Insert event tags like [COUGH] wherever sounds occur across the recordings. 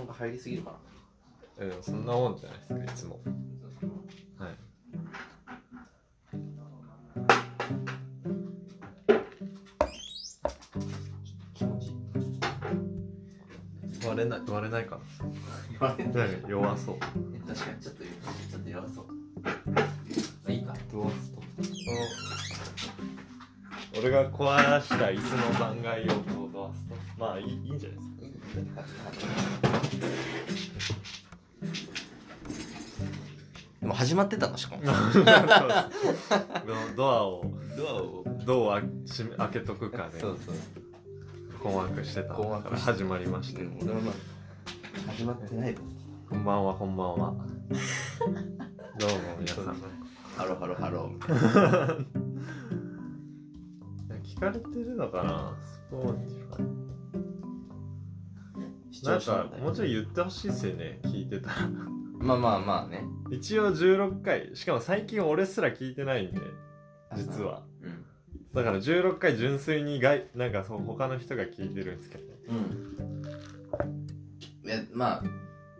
音が入りすぎるかな。えそんなもんじゃないですかいつも。はい。気持ち。いい割れない割れないか言われななんか弱そう。確かにちょっとちょっと弱そう。まあいいか。ドアスト俺が壊した椅子の残骸をこうドアストまあいいいいんじゃないですかでも始まってたのしかも。[LAUGHS] ドアをドアをどう開けとくかね。そうそう困惑してた。から始まりまして。俺はまあ始まってないこんばんはこんばんは。[LAUGHS] どうも皆さん。ハローハローハロー。[LAUGHS] 聞かれてるのかな？ Spotify視なんか聴者のもうちょい言ってほしいですよね聞いてたら。まあまあまあね。一応16回。しかも最近俺すら聞いてないんで実は。うんだ。から16回純粋に外なんかそう他の人が聞いてるんですけど。うん。いやまあ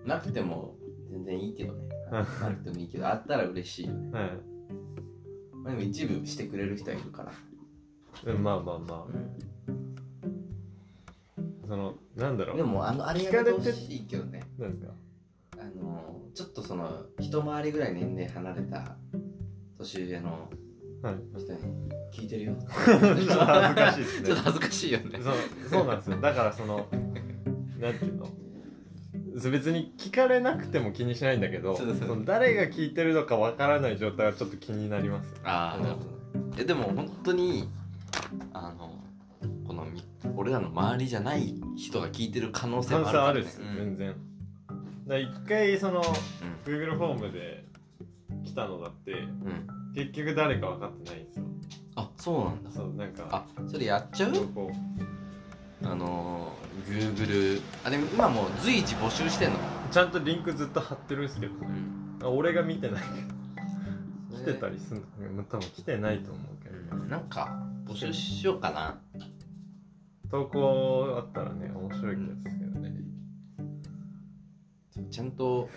なくても全然いいけどね。[LAUGHS] なくてもいいけどあったら嬉しいよね、はい。まあ、でも一部してくれる人はいるから。うんまあまあまあそのなんだろう。でもあのあれやめてほしいけどね。なんですか？あのちょっとその一回りぐらい年齢離れた年上のはい。人に聞いてるよ。[LAUGHS] ちょっと恥ずかしいですね。ちょっと恥ずかしいよね。そうそうなんですよ。だからそのなんていうの？別に聞かれなくても気にしないんだけどその誰が聞いてるのかわからない状態はちょっと気になります。ああなるほど。えでも本当にあの俺らの周りじゃない人が聞いてる可能性もあるから、ね、あるっすよ全然。だ一回その Google フォームで来たのだってうん、うん結局誰か分かってないんですよ。あそうなんだ。そうなんかあそれやっちゃう？こあのー、Google あでも今もう随時募集してんのうちゃんとリンクずっと貼ってるんですけどね。ん。あ俺が見てないけど来てたりするの多分来てないと思うけど。なんか募集しようかな投稿あったらね面白い気がするけどね。ちゃんと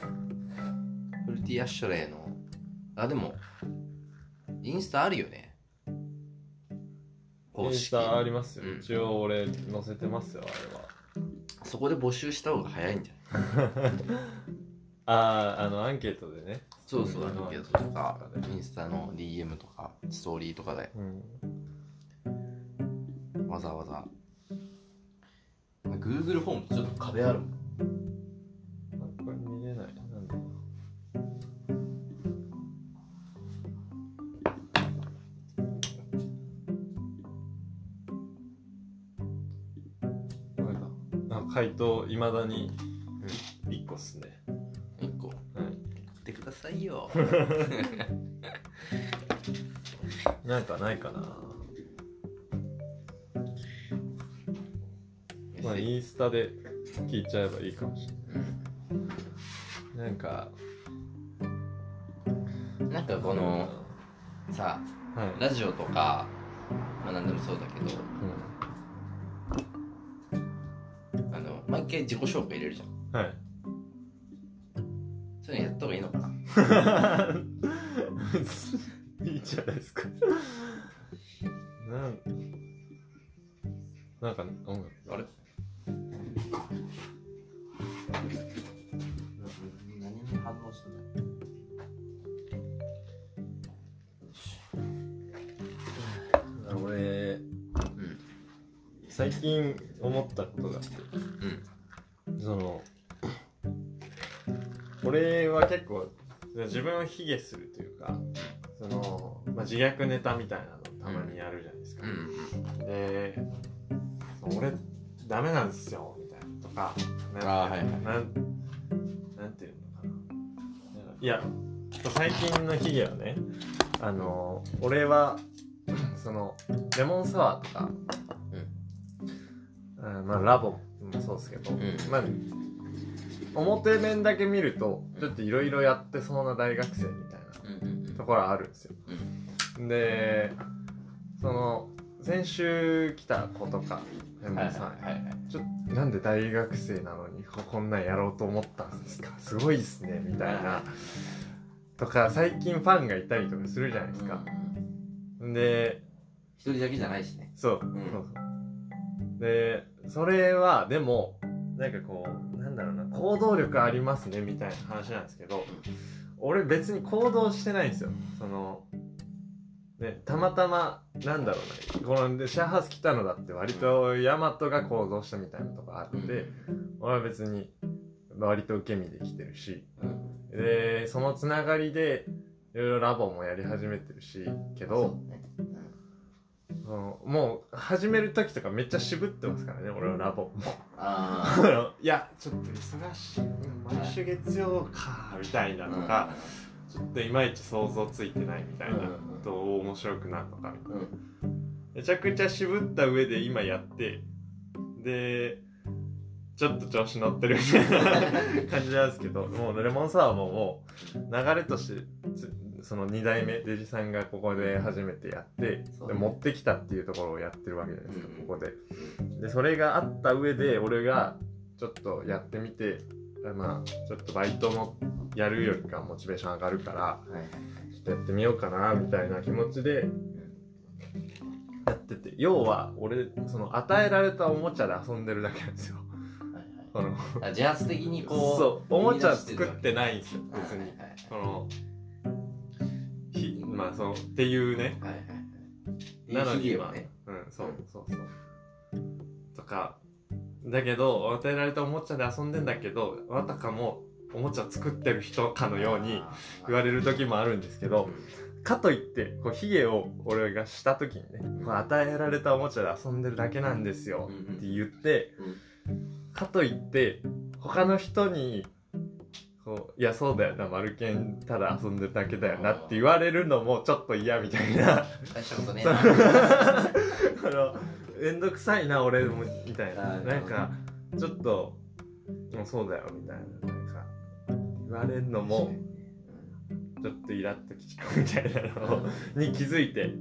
フルティアッシュレイの。あでもインスタあるよね。インスタありますよ、うん。一応俺載せてますよあれは。そこで募集した方が早いんじゃない？[LAUGHS] あああのアンケートでね。そうそう、うんアンケートとか、インスタの DM とか、ストーリーとかで、うん。わざわざ。Google フォームってちょっと壁あるもん。あこれ見れない。なんだろうこれだあ回答い。まだに1個っすね、1個、はい、送ってください。よ。なんかない。かなまあインスタで聞いちゃえばいいかもしれないなんかうんなんかこの、さ、はい、ラジオとか、まあ何でもそうだけど、あの、毎回自己紹介入れるじゃん。うん、はいそういうのやった方がいいのかな [LAUGHS] いいじゃないですか。なん、なんか音楽。近思ったことがあって、うん。その、俺は結構自分を卑下するというか、その、まあ、自虐ネタみたいなのたまにやるじゃないですか。うん。で俺ダメなんですよみたいなとかなんていうのかないや最近のヒゲはねあの俺はそのレモンサワーとか、うんまあラボもそうですけど、ん。まあ表面だけ見るとちょっといろいろやってそうな大学生みたいうん。なところあるんですよ。うん。でその先週来た子とかレモはいはいンさん、はいはい。ちょっなんで大学生なのにここんなんやろうと思ったんですか？すごいっすねみたいな。とか最近ファンがいたりとかするじゃないですか、で一人だけじゃないしね。そう,、そうそう。でそれはでもなんかこうなんだろうな行動力ありますねみたいな話なんですけど俺別に行動してないんですよ。そのね、たまたまなんだろうなこのシェアハウス来たのだって割とヤマトが行動したみたいなとこあって俺は別に割と受け身で来てるしでそのつながりでいろいろラボもやり始めてるしけど、うん、もう始める時とかめっちゃ渋ってますからね俺はラボも。[LAUGHS] いやちょっと忙しい。毎週月曜かみたいなのが、ちょっといまいち想像ついてないみたいな、どう面白くなるのかみたいな、めちゃくちゃ渋った上で今やってでちょっと調子乗ってるみたいな感じなんですけどもうレモンサワーももう流れとしてその2代目デジさんがここで初めてやって、ね、で持ってきたっていうところをやってるわけじゃないですか、ここで。でそれがあった上で俺がちょっとやってみてまあちょっとバイトもやるよりかモチベーション上がるから、ちょっとやってみようかなみたいな気持ちでやってて。要は俺その与えられたおもちゃで遊んでるだけなんですよ。この自発的にこうそう。おもちゃ作ってないんですよ別に、このひまあそのっていうね、はいはいはい、なのに、まあ、ね、うんそうそうそう。とかだけど与えられたおもちゃで遊んでんだけどあたかもおもちゃ作ってる人かのように言われる時もあるんですけど、かといってこうヒゲを俺がした時にね、こう与えられたおもちゃで遊んでるだけなんですよって言って、かといって他の人にこういやそうだよな丸ンただ遊んでるだけだよなって言われるのもちょっと嫌みたいな。大したことね。えな面倒くさいな俺もみたいな。なんかちょっともうそうだよみたいな。言われるのもちょっとイラッときちゃうみたいなのに気づいて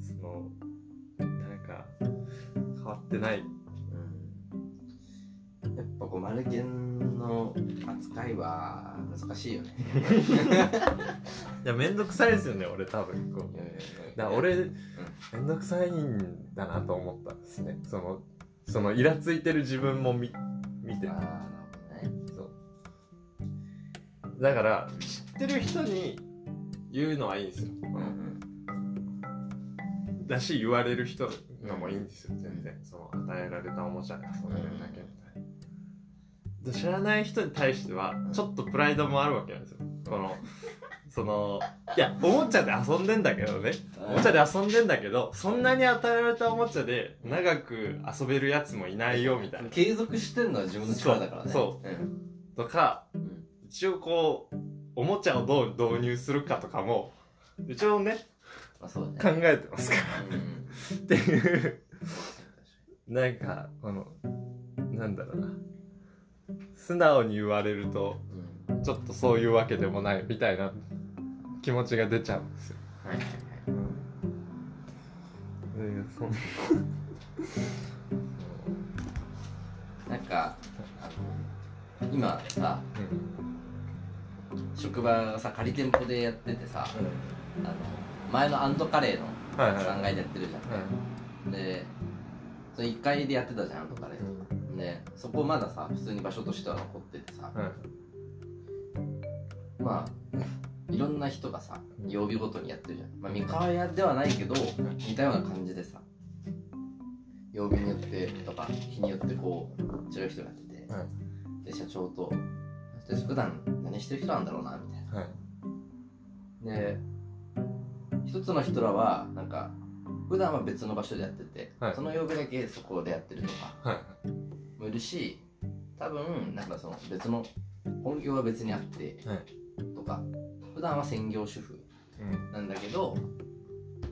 そのなんか変わってない、うん、やっぱこうマルゲンの扱いは難しいよね。[LAUGHS] いや面倒くさいですよね俺多分。こう。だ俺面倒くさいんだなと思ったんですね。そのそのイラついてる自分も見見て。だから知ってる人に言うのはいいんですよ、だし言われる人のもいいんですよ全然。その与えられたおもちゃで遊んでるだけ知らない人に対してはちょっとプライドもあるわけなんですよ。この [LAUGHS] そのいやおもちゃで遊んでんだけどね。おもちゃで遊んでんだけどそんなに与えられたおもちゃで長く遊べるやつもいないよみたいな。継続してんのは自分の力だからね。そう、う。ん、とか、一応こうおもちゃをどう導入するかとかも一応ねあそうね。考えてますから、っていう。なんかこのなんだろうな素直に言われると、ちょっとそういうわけでもないみたいな気持ちが出ちゃうんですよ。はいはいはい。うん、そなんかあの今さ、職場がさ仮店舗でやっててさ、あの前のアンドカレーの3階でやってるじゃん、はいはい、でその1階でやってたじゃんアンドカレー、うん、でそこまださ普通に場所としては残っててさ、はい、まあいろんな人がさ曜日ごとにやってるじゃん、まあ、三河屋ではないけど似たような感じでさ曜日によってとか日によってこう違う人がやってて、で社長と私普段何してる人なんだろうなみたいな、はい、で一つの人らはなんか普段は別の場所でやってて、はい、その曜日だけそこでやってるとかもいるし多分なんかその別の本業は別にあって、とか普段は専業主婦なんだけど、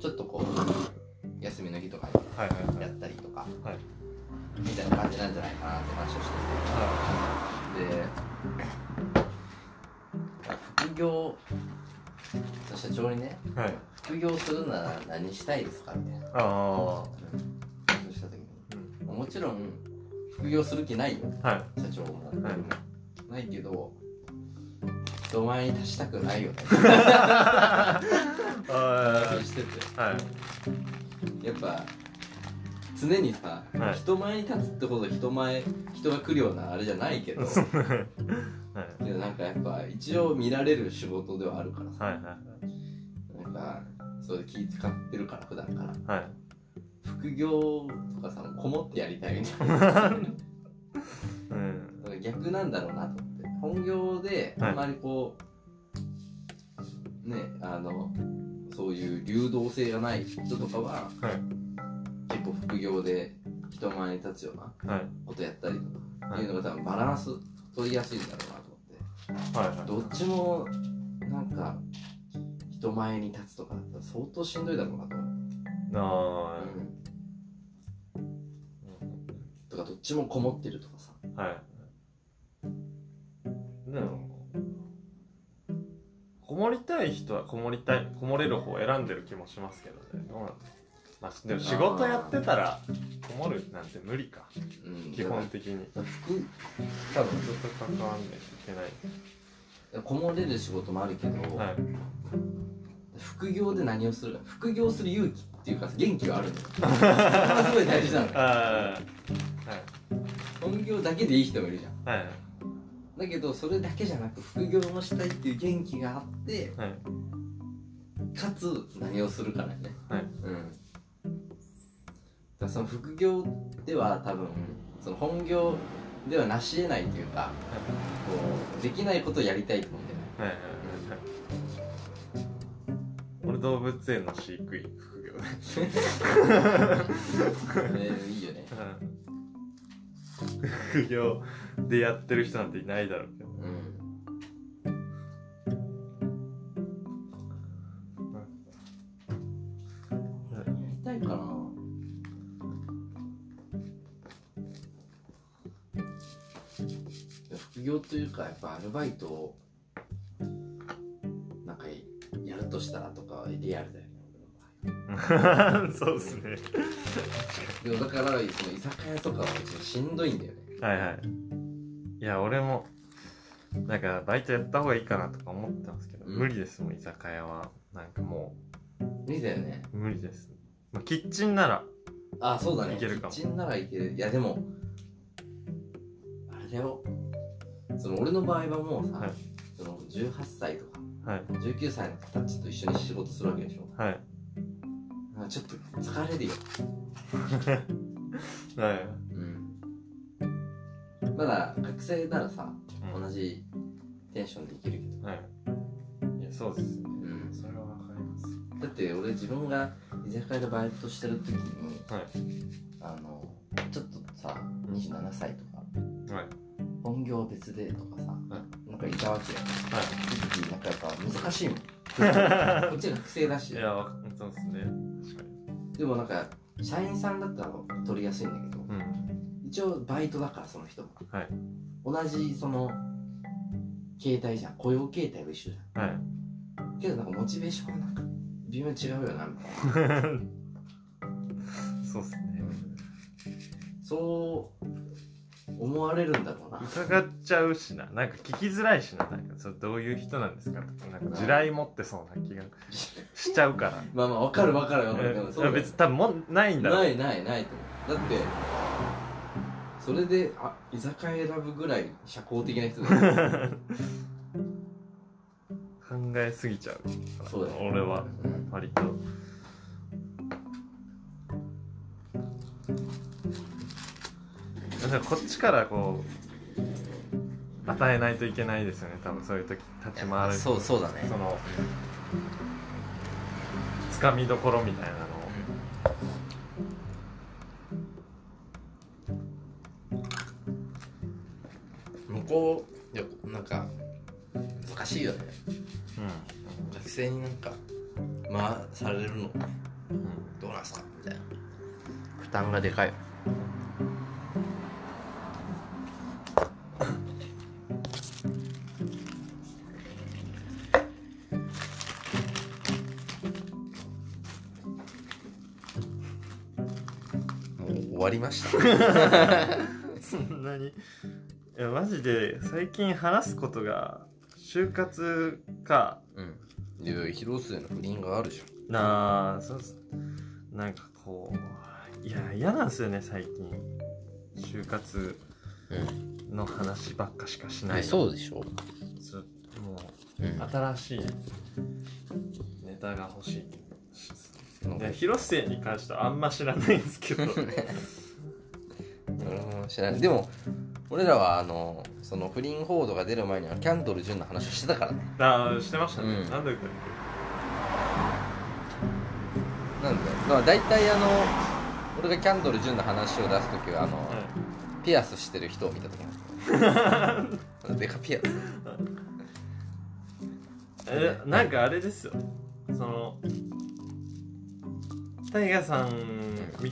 ちょっとこう休みの日とかにやったりとか、みたいな感じなんじゃないかなって話をしてて、で副業社長にね、はい、副業するなら何したいですかみたいな。ああそうした時に、うん、もちろん副業する気ないよ、はい、社長も、はい、ないけど人前に立ちたくないよね。[LAUGHS] してて、はい、やっぱ常にさ、はい、人前に立つってほど人前人が来るようなあれじゃないけど、[LAUGHS] はい、けどなんかやっぱ一応見られる仕事ではあるからさ、はいはい、なんかそう気使ってるから普段から、はい、副業とかさこもってやりたいみたいな、うん、逆なんだろうなと思って。本業であんまりこう、ねあのそういう流動性がない人とかは、はい。結構副業で人前に立つようなことやったりとか、い、うのが多分バランス取りやすいんだろうなと思って、はいはい、どっちもなんか人前に立つとかだったら相当しんどいだろうなと思うああ、うん、とかどっちもこもってるとかさ。はい。でもこもりたい人はこもりたいこもれる方を選んでる気もしますけどね。どうなんまあ、でも仕事やってたらこもるなんて無理か、うん、基本的に。服多分人と関わんないといけない。こもれる仕事もあるけど、はい、副業で何をする？副業する勇気っていうか元気があるの [LAUGHS] それがすごい大事なのはい、本業だけでいい人もいるじゃん、はい、だけどそれだけじゃなく副業をしたいっていう元気があって、はい、かつ何をするかだよね、はい。うん、だその副業では多分その本業では成し得ないというか、こうできないことをやりたいと思うんだよね、はいはいはい俺動物園の飼育員副業で、ね、[LAUGHS] いいよね、副業でやってる人なんていないだろうけど、うん、やりたいかな。業というかやっぱアルバイトをなんかやるとしたらとかリアルだよ [LAUGHS] そうですね。でもだからその居酒屋とかはちょっとしんどいんだよね。はいはい。いや俺もなんかバイトやった方がいいかなとか思ってますけど、うん、無理ですもん居酒屋は。なんかもう無理だよね。無理です、まあ、キッチンならあそうだね。いけるかも。キッチンならいける。いやでもあれだよ。その俺の場合はもうさ、はい、その18歳とか、はい、19歳の子たちと一緒に仕事するわけでしょ。はいちょっと疲れるよ。[LAUGHS] はい。うん。まだ学生ならさ、うん、同じテンションでいけるけど。はい。いやそうですうん。それはわかります。だって俺自分が居酒屋でバイトしてる時に、はい、あのちょっとさ27歳とか、はい。本業別でとかさ、なんかいたわけよ、はい、時なんかやっぱ難しいもん。[LAUGHS] こっち学生だし。いやでもなんか社員さんだったら取りやすいんだけど、うん、一応バイトだからその人も、はい、同じその携帯じゃん雇用形態は一緒じゃん、はい、けどなんかモチベーションがなんか微妙に違うよなみたいな。[LAUGHS] そうっすね、そう思われるんだろうな。伺っちゃうしな。なんか聞きづらいしな。なんかそれどういう人なんですかとか。なんか地雷持ってそうな気がしちゃうから。[LAUGHS] まあまあ分かる分かる分かる、え別に多分もないんだろう。ないないないと思う。だってそれであ居酒屋選ぶぐらい社交的な人だ [LAUGHS] 考えすぎちゃうそうだ、ね、俺は割と。こっちからこう与えないといけないですよね。多分そういう時立ち回るそうそうだね。そのつかみどころみたいなのを、向こういやなんか難しいよね。うん。学生になんか回されるの、うん、どうなんすか？みたいな。負担がでかい終わりました。[LAUGHS] そんなに。いやマジで最近話すことが就活か。うん。いや広末の不倫があるじゃん。なあそうなんかこういや嫌なんですよね最近。就活の話ばっかしかしない、そうでしょ。もう、うん、新しいネタが欲しい。で広末に関してはあんま知らないんですけど。[LAUGHS] 知らない。でも俺らはあのその不倫報道が出る前にはキャンドル・ジュンの話をしてたからね。ああしてましたね、うん、なんだっけなんだよだから大体あの俺がキャンドル・ジュンの話を出す時はあの、ピアスしてる人を見た時なん [LAUGHS] デカピアス。[LAUGHS] えなんかあれですよ。そのタイガさんみ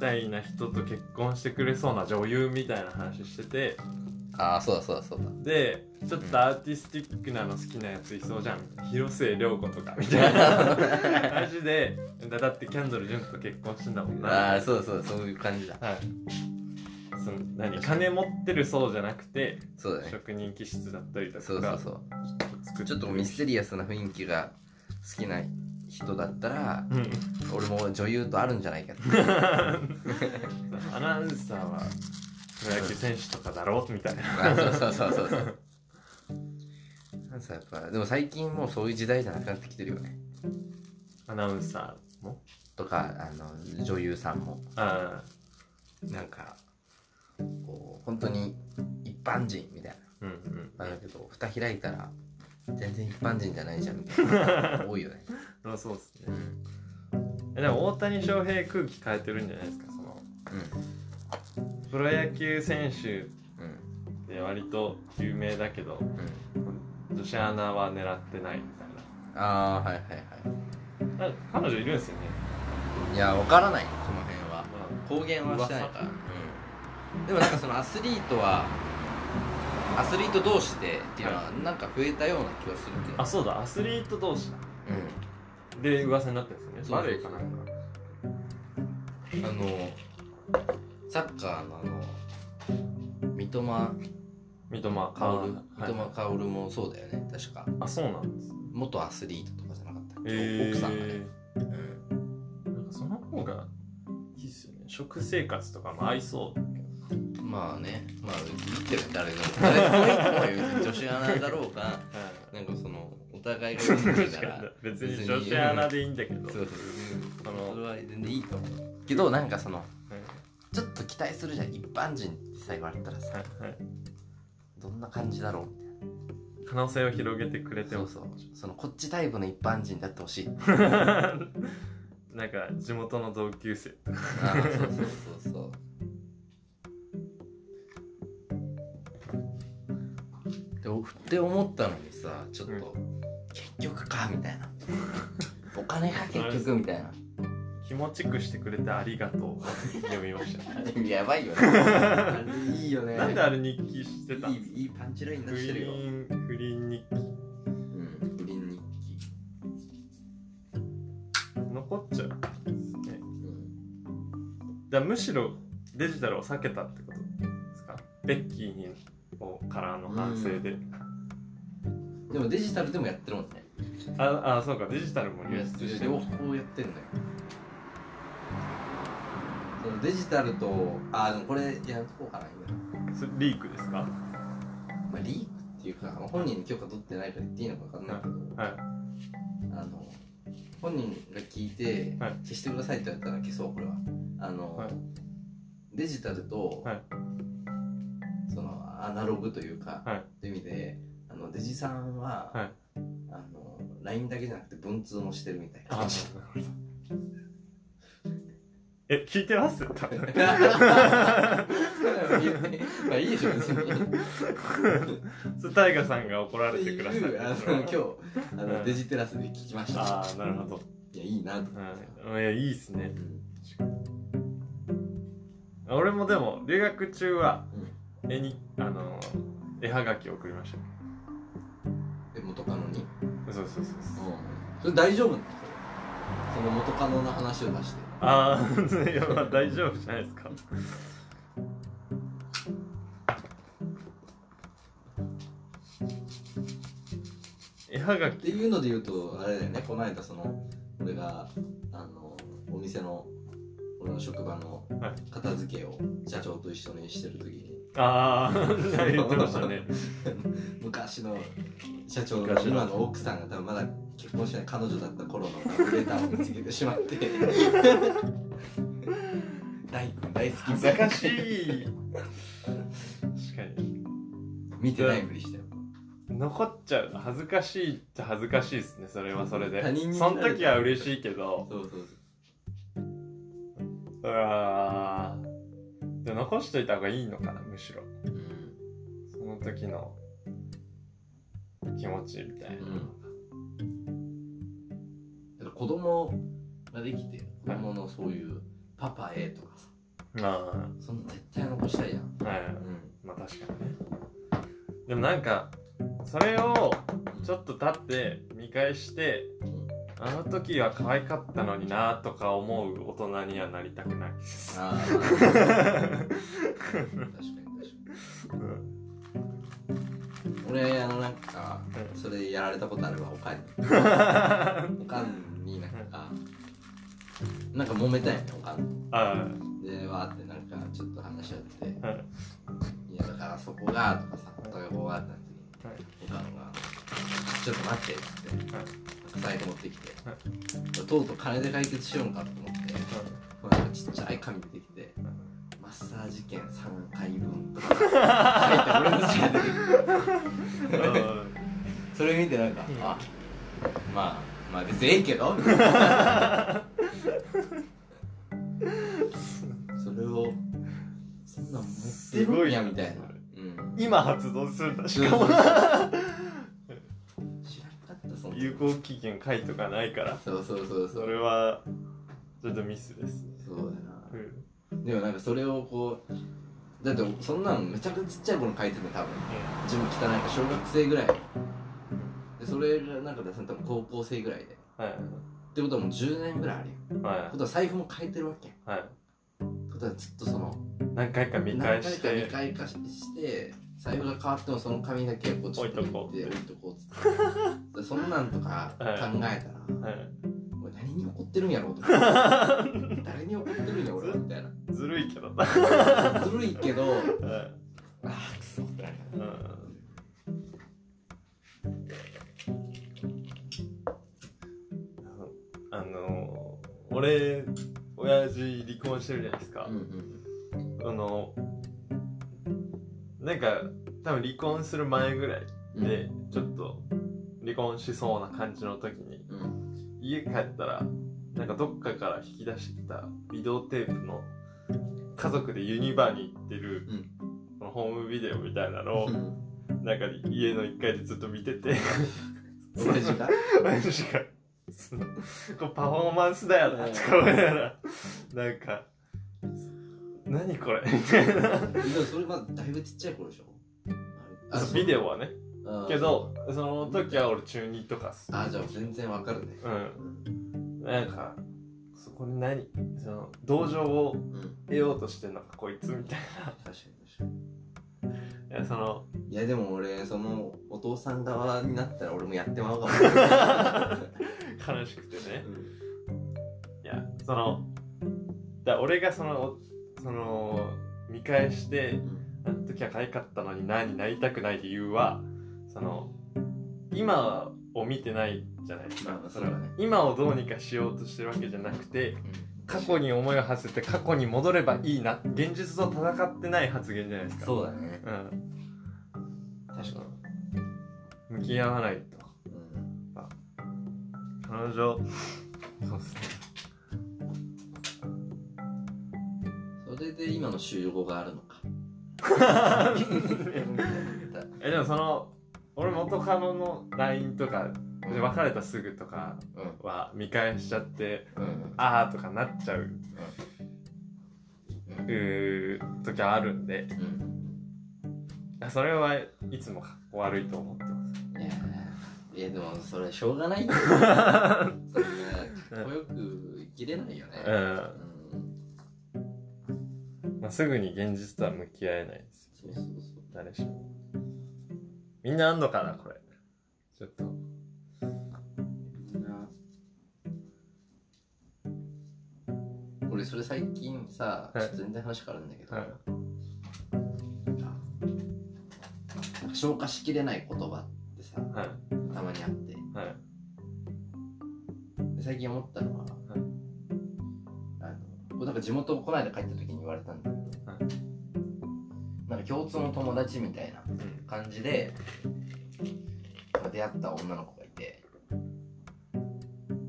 たいな人と結婚してくれそうな女優みたいな話してて。ああそうだそうだそうだ。でちょっとアーティスティックなの好きなやついそうじゃん。広末涼子とかみたいな。[LAUGHS] 話でだってキャンドル潤と結婚してんだもんな。ああそうそうそういう感じだ。はいその何金持ってるそうじゃなくてそうだ、ね、職人気質だったりとかそうそうそう。ちょっとミステリアスな雰囲気が好きな人だったら、うん、俺も女優とあるんじゃないかアナウンサーはプロ野球選手とかだろうみたいな。[LAUGHS] そうそうそうそうそう。やっぱでも最近もうそういう時代じゃなくなってきてるよね。アナウンサーも？とかあの女優さんも。あ。なんかこう本当に一般人みたいな、うんうん、だけど蓋開いたら全然一般人じゃないじゃんみたいな。[LAUGHS] 多いよね。あそうっすね、うん、でも大谷翔平空気変えてるんじゃないですかその、うん、プロ野球選手で割と有名だけど、うん、女子アナは狙ってないみたいな。ああはいはいはい。彼女いるんですよね。いや分からないその辺は、まあ、公言はしてないから、うん、でもなんかそのアスリートはアスリート同士でっていうのはなんか増えたような気がするけど、あそうだ。アスリート同士だ。うん。で噂になってるんですよね。バレーかなんか。あのサッカーのあの三笘。三笘。薫。三笘薫もそうだよね。確か。あそうなんです。元アスリートとかじゃなかったっけ、えー、奥さんがね、うん、なんかその方がいいっすよね。食生活とかも合いそうまあね。まあいいけど誰でも誰女子アナだろうか。なんかそのお互いがいいんだから。別に女子アナでいいんだけど。そうそうそのそれは全然いいと思う。けどなんかそのちょっと期待するじゃん一般人ってさ言われたらさ、どんな感じだろうみたいな。可能性を広げてくれても。そうそう。そのこっちタイプの一般人だってほしい。[LAUGHS] なんか地元の同級生とか。あそうそうそうそうって思ったのにさちょっと、うん、結局かみたいな。[LAUGHS] お金か結局みたいな。気持ちくしてくれてありがとう。読みました。やばいよね。いいよね。なんであれ日記してた？いいいいパンチライン出してるよ。不倫日記。うん不倫日記。残っちゃう。ね、うん、むしろデジタルを避けたってことですか？ベッキーにからの反省で、でもデジタルでもやってるもんね。ああそうかデジタルも流出して両方やってんだよ。そのデジタルとあでもこれやるとこうかな今。それリークですか、まあ、リークっていうか本人に許可取ってないから言っていいのか分かんないけど、はい、あの本人が聞いて、消してくださいって言われたら消そうこれは。あの、はい、デジタルと、はい、アナログというか、はい、という意味であのデジさんは、はい、あの LINE だけじゃなくて文通もしてるみたいな。え聞いてます？[LAUGHS] まあいいでしょ別にそれタイガさんが怒られてください。あの今日あの、デジテラスで聞きました。ああなるほど。いやいいなと、うん、いやいいっすね、うん、俺もでも留学中は、絵にあの絵はがきを送りました。え元カノに？そうそうそうそう。それ大丈夫なのその元カノの話を出して。ああいやまあ大丈夫じゃないですか。絵はがき。っていうので言うとあれだよね。この間その俺があのお店の俺の職場の片付けを社長と一緒にしてる時に、はいああ言ってましたね。[LAUGHS] 昔の社長の。今の奥さんが多分まだ結婚しない彼女だった頃のレターを見つけてしまって。[LAUGHS] 大大好き。難しい。確かに。見てないふりしてよ残っちゃう。恥ずかしいっちゃ恥ずかしいですねそれはそれで。他人にその時は嬉しいけど。そうそうそう。うわで残しといた方がいいのかなむしろ、うん、その時の気持ちみたいな、うん、子供ができて子供のそういうパパ A とかさ。ああ。そんな絶対残したいじゃん。はい、うん、まあ確かにね。でもなんかそれをちょっと経って見返してあの時は可愛かったのになとか思う大人にはなりたくない。ああ確かに確かに、うん、俺あのなんかそれやられたことあるわおかんに。[LAUGHS] おかんになんかなんか揉めたんやねおかん。でわーってなんかちょっと話し合って、い。やだからそこがとかさこうがあったはい、おかんが「ちょっと待って」って、はい、財布持ってきて、はい、とうとう金で解決しようかと思って、はい、なんかちっちゃい紙出てきて、マッサージ券3回分とか書いて俺の字が出てきてそれ見てなんか、うん、あまあまあ別にええけどそれをそんなん持ってるんやみたいな。今発動するんだしかも有効期限書いとかないから。そうそうそうそれはちょっとミスですそうだな、うん、でもなんかそれをこうだってそんなのめちゃくちゃちっちゃい頃書いてる多分、自分汚いか小学生ぐらい。でそれがなんか出すの多分高校生ぐらいで、はい、ってことはもう10年ぐらいあるよ、はい、ことは財布も変えてるわけはい。ことはずっとその何回か見返して。何回か見返かして財布が変わってもその紙だけこうちょっと置いとこう。置いとこうっそんなんとか考えたら、はい。はい、俺何に怒ってるんやろうと [LAUGHS] 誰に怒ってるんや俺みたいな。ずるいけど。ずるいけど、はい、ああくそってなる、あの俺親父離婚してるじゃないですか、うんうん、あのなんか多分離婚する前ぐらいで、ちょっと離婚しそうな感じの時に、うん、家帰ったらなんかどっかから引き出してきたビデオテープの家族でユニバに行ってる、うん、このホームビデオみたいなのを、うん、なんか家の1階でずっと見てて親父が親父がこパフォーマンスだよなとか思いながらなんか何これ？みたいなそれまだだいぶちっちゃい頃でしょ。あビデオはね。けどその時は俺中2とかあじゃあ全然わかるね。うん。なんかそこに何？その同情を得ようとしてんのか、こいつみたいな。確かに確かに。いやそのいやでも俺そのお父さん側になったら俺もやってまうかも。悲しくてね、うん、いやそのだ俺がそのその見返してあの時は可愛かったのに何になりたくない理由はその今を見てないじゃないですか、それはね、今をどうにかしようとしてるわけじゃなくて、過去に思いを馳せて過去に戻ればいいな現実と戦ってない発言じゃないですか。そうだね。うん。確かに。向き合わないと、うん、彼女。そうですねれで今の週5があるのか。[LAUGHS] えでもその俺元カノの LINE とかで別れたすぐとかは見返しちゃって、うん、ああとかなっちゃう、うん、う時あるんで、うん、それはいつも悪いと思ってます。いやでもそれしょうがない [LAUGHS] かっこよく生きれないよね、うんまあ、すぐに現実とは向き合えないですよね、そうそうそう。誰しも。みんなあんのかなこれ。ちょっと。みん俺それ最近さ、はちょっと全然話変わるんだけど、はい。なんか消化しきれない言葉ってさはい。たまにあって。はい。最近思ったのは、あのこうなんか地元をこいで帰った時に言われたんだ共通の友達みたいな感じで、うん、出会った女の子がいて。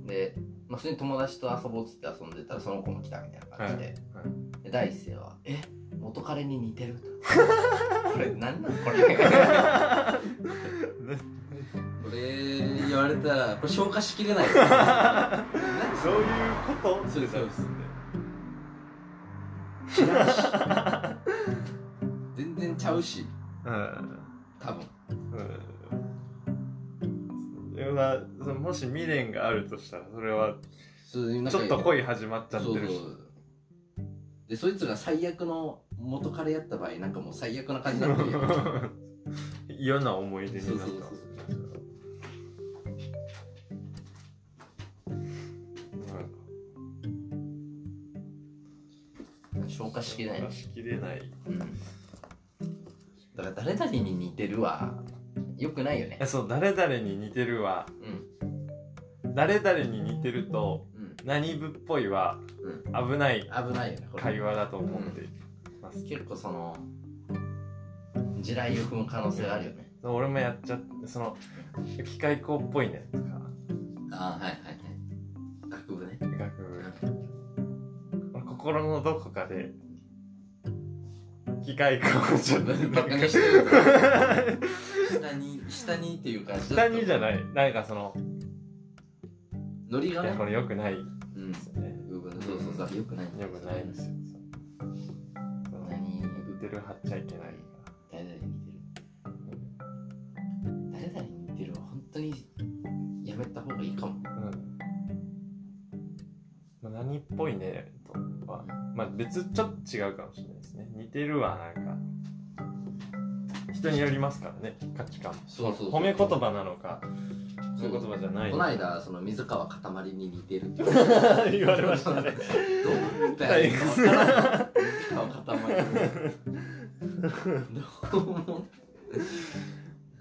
でまあ、普通に友達と遊ぼうっつって遊んでたらその子も来たみたいな感じで、はい。はい、で第一声は「え？元彼に似てる? [LAUGHS]」これ何なのこれ。[LAUGHS] これ言われたらこれ消化しきれない。[LAUGHS] そういうこと？そうですそうです。知らんしちゃうし、うん、多分、うん。はもし未練があるとしたらそれはちょっと恋始まっちゃってるし。でそいつが最悪の元彼やった場合なんかもう最悪な感じになってるよ。[LAUGHS] 嫌な思い出になった。消化しきれない。消化しきれない、うん、だから誰々に似てるわ。よくないよね。そう誰々に似てるわ、うん、誰々に似てると、うん、何部っぽいは、うん、危ない危ないよね会話だと思ってます、結構その地雷を踏む可能性があるよね、俺もやっちゃってその機械工っぽいね。とかああはいはいはい。学部ね。学部。心のどこかで機械工ちょっとバカにしてる [LAUGHS] 下に下にっていうか下にじゃない。なんかそのノリがね。これよくない。ですよね、うん、そうそうそう。よくないよ。くないですよ。何似てる貼っちゃいけない。誰々に似てる。誰々に似てる。は本当にやめた方がいいかも、うん、何っぽいねとはまあ別ちょっと違うかもしれないてるはなんか。人によりますからね価値観。そうそう褒め言葉なのかそういう言葉じゃないこの間その水川かたまりに似てるって [LAUGHS] 言われましたね。どうみたいな水川かたまり [LAUGHS] どうも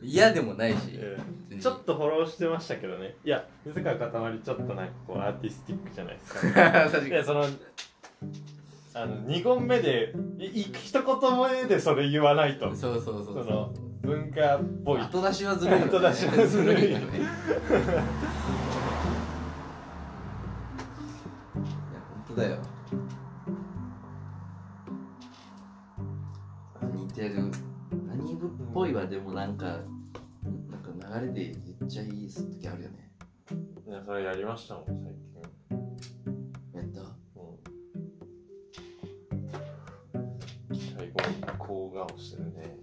嫌でもないし、ちょっとフォローしてましたけどね。いや水川かたまりちょっとなんかこうアーティスティックじゃないですか、[LAUGHS] ね、確かにそのあの2言目でい一言目でそれ言わないと。そうそうそうその文化っぽい。後出しはずるい、ね、後出しはずるいよね。いや本当だよ。似てる。何部っぽいはでもなんかなんか流れで言っちゃいい時あるよね。いやそれやりましたもん最近顔顔してるね。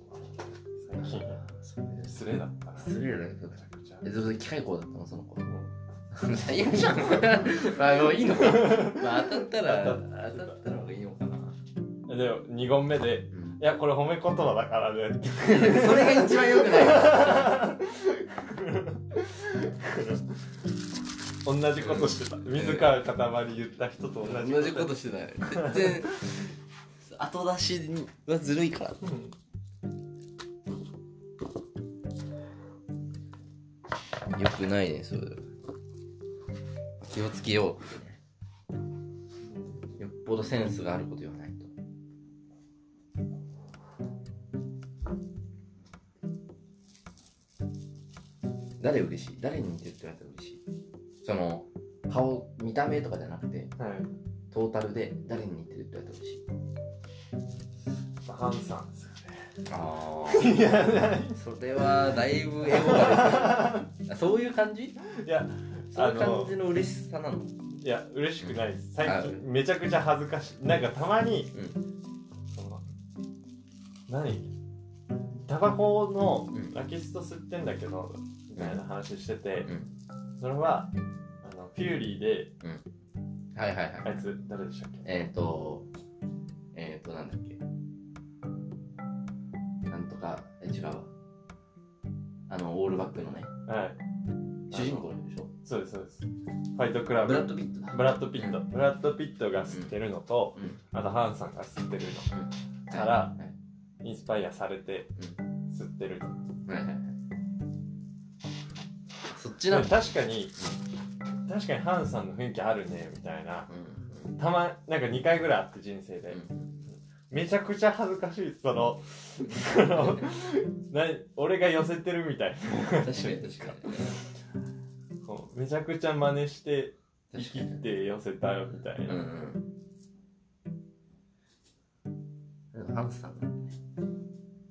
最近失礼だったな。失礼だよめちゃくちゃ。えそれ機械工だったの？その子。最悪じゃん。ま [LAUGHS] あもういいのか、まあ、当たったら当たった方がいいのかな。でも2言目で、うん、いやこれ褒め言葉だからね。それが一番よくない。同じことしてた。自ら塊言った人と同じ同じことしてない全然後出しはずるいから、よくないねそう気をつけよう。ってねよっぽどセンスがあること言わないと。誰嬉しい？誰に似てるって言われたら嬉しい？その顔見た目とかじゃなくて、はい、トータルで誰に似てるって言われたら嬉しい？ハンさんですよね。ああいやそれはだいぶエゴが出てる。そういう感じ？いやそういう感じの嬉しさなの？いや嬉しくない。です最近めちゃくちゃ恥ずかしい。なんかたまに、うん、その何？タバコのラキスト吸ってんだけど、うん、みたいな話してて、うん、それはあのフューリーで、はいはいはい。あいつ誰でしたっけ？えっ、ー、とえっ、ー、となんだっけ。かえ違うわ。あのオールバックのね。はい。主人公でしょ？そうですそうです。ファイトクラブ。ブラッド・ピット。ブラッド・ピット。ブラッド・ピットが吸ってるのと、うん。あとハンさんが吸ってるの。からはい。インスパイアされて吸ってるはいはいはい。そっちなで確かに確かにハンさんの雰囲気あるねみたいな。うん。たまなんか2回ぐらいあって人生で、うんめちゃくちゃ恥ずかしいその [LAUGHS] そのな俺が寄せてるみたい確かに確かにめちゃくちゃ真似して生きて寄せたよみたいな、ハンスさんだね。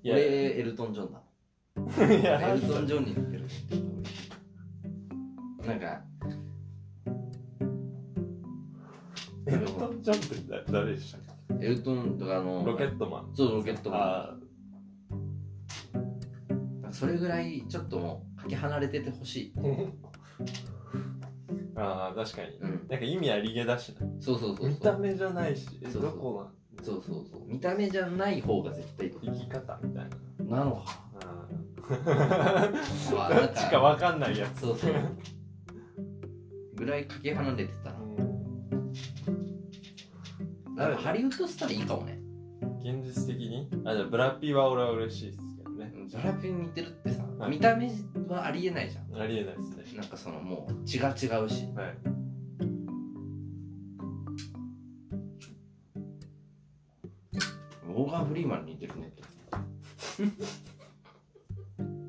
いや。俺エルトン・ジョンだ [LAUGHS] いや。エルトン・ジョンに似てる。なんかエルトン・ジョンって誰でしたっエルトンとかのロケットマン。そうロケットマン。それぐらいちょっともうかけ離れててほしい、ー [LAUGHS] あー確かに。うん、なんか意味ありげだしな。そうそうそう見た目じゃないしえそうそう。どこなそうそうそう。見た目じゃない方が絶対生き方みたいな。なのか。あ [LAUGHS] あーどっちか分かんないやつ。そうそう。ぐらいかけ離れてたらなんかハリウッドスターでいいかもね。現実的に？あじゃあブラピは俺は嬉しいですけどね。ブラピに似てるってさ、はい。見た目はありえないじゃん。ありえないですね。なんかそのもう血が違うし。はい。オーガン・フリーマンに似てるね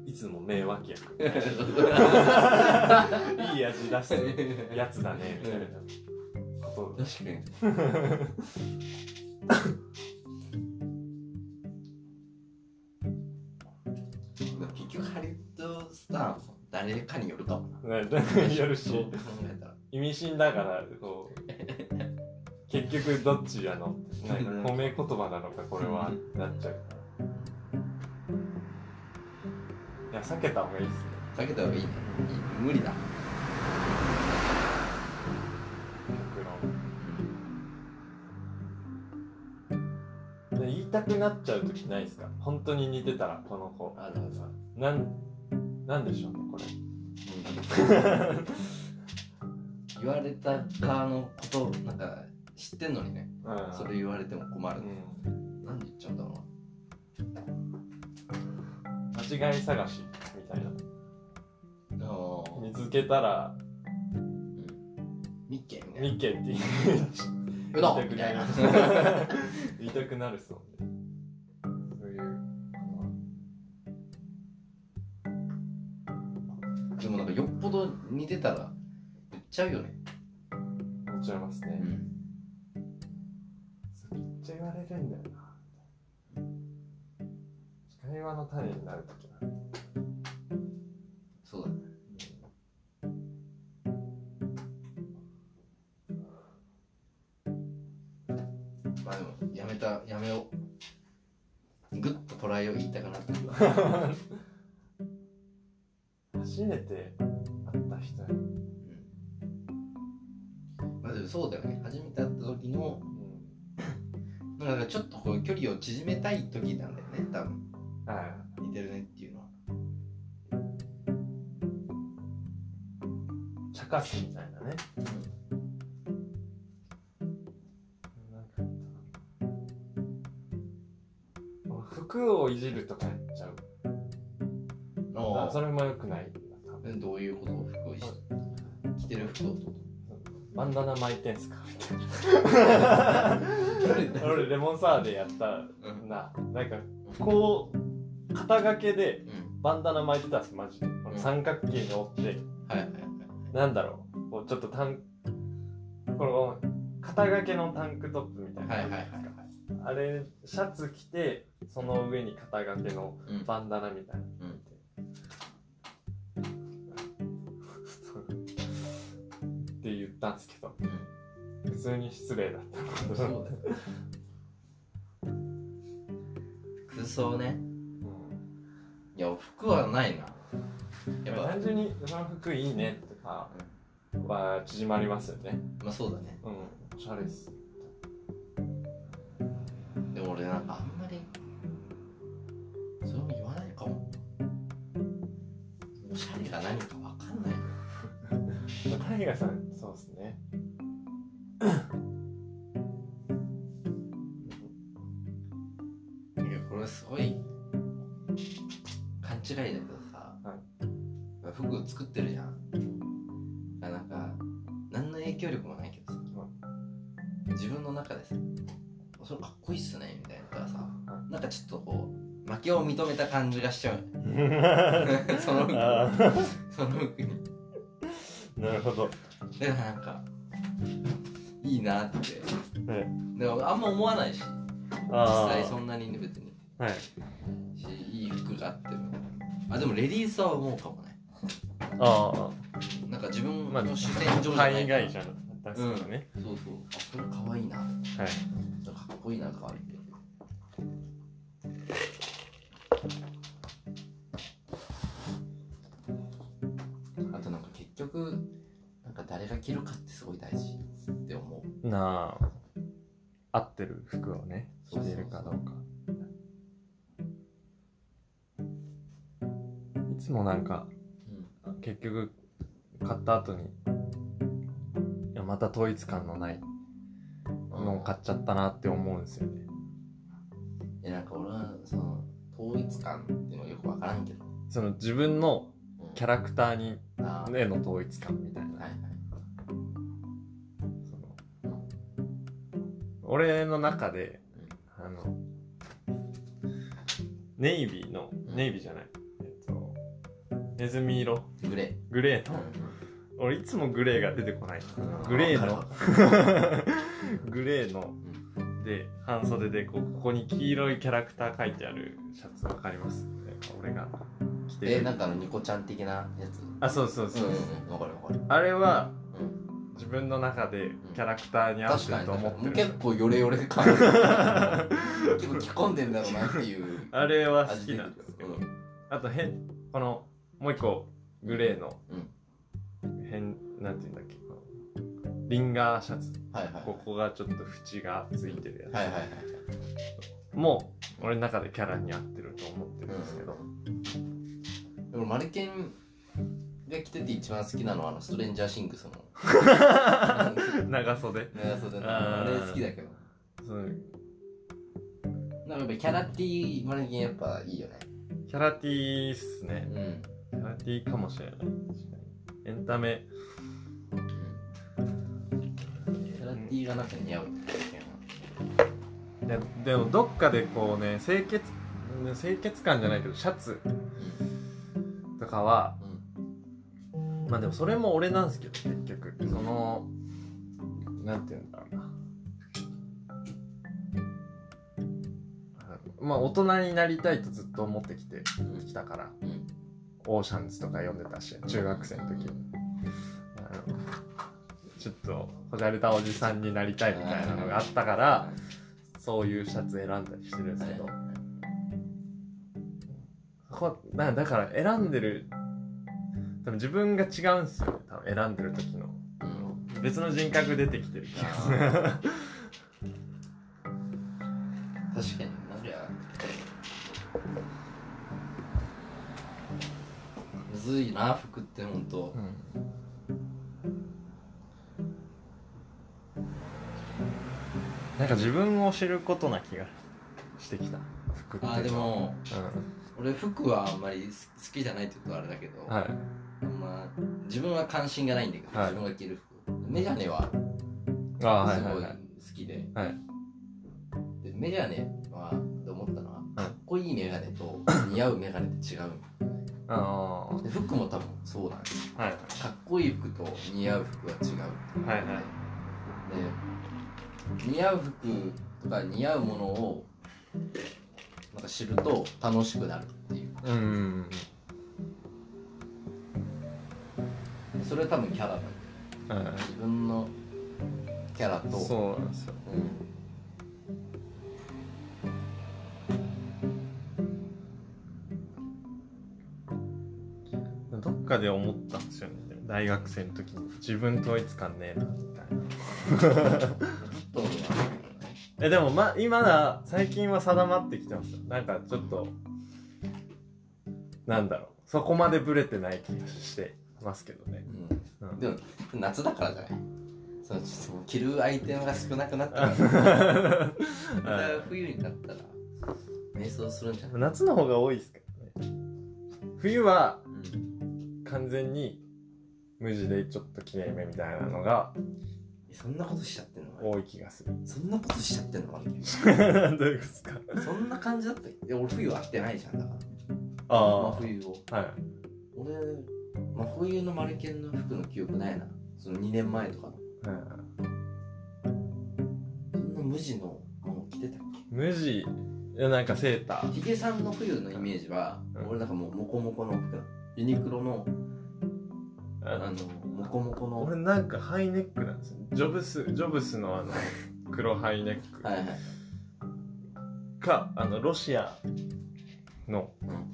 いつも名脇役。[LAUGHS] いい味出すやつだねみたいなこと確かに。[LAUGHS] 結局ハリウッドスターも誰かによるかもな。[LAUGHS] ねやるし。そう考えたら。意味深だからこう。[LAUGHS] 結局どっちやの？なんか褒め言葉なのかこれはなっちゃう。いや避けた方がいいですね。避けた方がいいね。無理だたくなっちゃう時ないですか？本当に似てたらこの子。あるあるあなんなんでしょうねこれ。る [LAUGHS] 言われた側のことなんか知ってんのにね。うん。それ言われても困るうん。なんで言っちゃうんだろ間違い探しみたいな。見つけたら。ミッケみたいな。ミッケって言うど言いたくなる。んみたいな言いたくなるそうねそういうでもなんかよっぽど似てたら言っちゃうよね。思っちゃいますね、うん。それめっちゃ言われるんだよな。会話の種になるときなたやめよう。グッと捉えよう言いたくな [LAUGHS] 初めて会った人に、まあでもそうだよね。初めて会った時のなんかちょっとこう距離を縮めたい時なんだよね。多分。は似てるねっていうのは。い茶化すみたいなね。なん服をいじるとかやっちゃう。ああそれもよくないどういうこと？服をし着てる。服をバンダナ巻いてんすか？と俺レモンサワーでやったうん。ななんかこう肩掛けでうん。バンダナ巻いてたんですマジで。三角形に折って。はい。なんだろう。こうちょっとタンこの肩掛けのタンクトップみたいな、はいはいはいはい。あれシャツ着てその上に肩掛けのうん。バンダナみたいな、うん。って言ったんですけど。うん。普通に失礼だった。そうだよ服装ね。うん。いや服はないな。やっぱ。単純にその服いいねとかは縮まりますよね。まあそうだね。うん。おしゃれっす。でも俺なんかあんないかもおしゃれが何か分かんない。の東さんそうですね。[COUGHS] いやこれすごい勘違いだけどさ、はい、服作ってるじゃん。なんか何の影響力もないけどさ、自分の中でさそれかっこいいっすねみたいなさ、はい、なんかちょっとこう負けを認めた感じがしちゃう [LAUGHS] [LAUGHS] その服その服になるほど。だからなんかいいなって、はい、でもあんま思わないし。実際そんなにね別に、はい、しいい服があっても。あでもレディースは思うかもね。ああなんか自分の主戦場じゃないから、まあ、じゃん確かにね、うん、そうそう。あそれかわいいな。はい。かっこいいなかわいいあなあ合ってる服をね着てるかどうか。いつもなんか、うん、結局買った後にいやまた統一感のないのを買っちゃったなって思うんですよね。えなんか俺はその統一感っていうのはよく分からんけど。その自分のキャラクターに、うん、への統一感みたいな、はいはい、俺の中で、うん、あのネイビーの、うん、ネイビーじゃない。えっとネズミ色。グレー。グレーの、俺いつもグレーが出てこないグレーの。グレーの。[LAUGHS] で半袖でこうここに黄色いキャラクター書いてあるシャツわかります？俺が着てる。えなんかあのニコちゃん的なやつ？あそうそうそう、うんうん、かるわかる。あれは、うん、自分の中でキャラクターに合ってると思ってる、結構ヨレヨレ感。結構着込んでんだろうなっていう。あれは好きなんですけど、うん、あとへこのもう一個グレーの、変なんていうんだっけ。リンガーシャツ、はいはい、ここがちょっと縁がついてるやつ、はいはいはい、もう俺の中でキャラに合ってると思ってるんですけど、うん、でもマルケンが着てて一番好きなのはあのストレンジャーシングスの [LAUGHS] 長袖。長袖のあれ好きだけど。そう。なんかやっぱキャラティーマルケンやっぱいいよね。キャラティーっすね、うん、キャラティーかもしれない。エンタメ。ティーがなく似合うででもどっかでこうね清潔清潔感じゃないけどシャツとかは、うん、まあでもそれも俺なんですけど結局。そのなんて言うんだろうな。まあ大人になりたいとずっと思ってきてきたから、うん、オーシャンズとか読んでたし中学生の時に。ちょっとこじゃれたおじさんになりたいみたいなのがあったからそういうシャツ選んだりしてるんですけど。こだだから選んでる多分自分が違うんですよね多分選んでる時の、うん、別の人格出てきてる気がする確かになんじゃむずいな服って本当、うん。なんか自分を知ることな気がしてきた。服ってあでも、うん、俺服はあんまり好きじゃないってことはあれだけど、はい、まあ、自分は関心がないんだけど、はい、自分が着る服。メガネはすごい好きで,、はい、でメガネはって思ったのはかっこいいメガネと [COUGHS] 似合うメガネって違うあで服も多分そうなんです、はい、かっこいい服と似合う服は違うはいはい。で似合う服とか似合うものをなんか知ると楽しくなるっていう。うんそれは多分キャラだ、うん、自分のキャラと。そうなんですよ、うん、どっかで思ったんですよね。大学生の時に。自分統一感ねえなみたいな。えでもま今だ最近は定まってきてますなんかちょっとなんだろう。そこまでブレてない気がしてますけどね、うん、うん、でも夏だからじゃない？そのちょっと着るアイテムが少なくなった。[LAUGHS] から冬になったら瞑想するんじゃない？夏の方が多いですけどね。冬は完全に無地でちょっときれいめみたいなのがそんなことしちゃってんの？多い気がする。そんなことしちゃってんの [LAUGHS] どういうことですか？そんな感じだったっけ？俺冬会ってないじゃんだから。ああ真冬を。はい。俺真冬のマルケンの服の記憶ないな。その2年前とかの。そんな無地のもの着てたっけ？無地？いやなんかセーター。ヒゲさんの冬のイメージは、うん、俺なんかもうモコモコの服ユニクロのあのモコモコの。俺なんかハイネックなんですよ。ジョブスジョブスのあの [LAUGHS] 黒ハイネック。はいはい。かあのロシアの、うん、なんか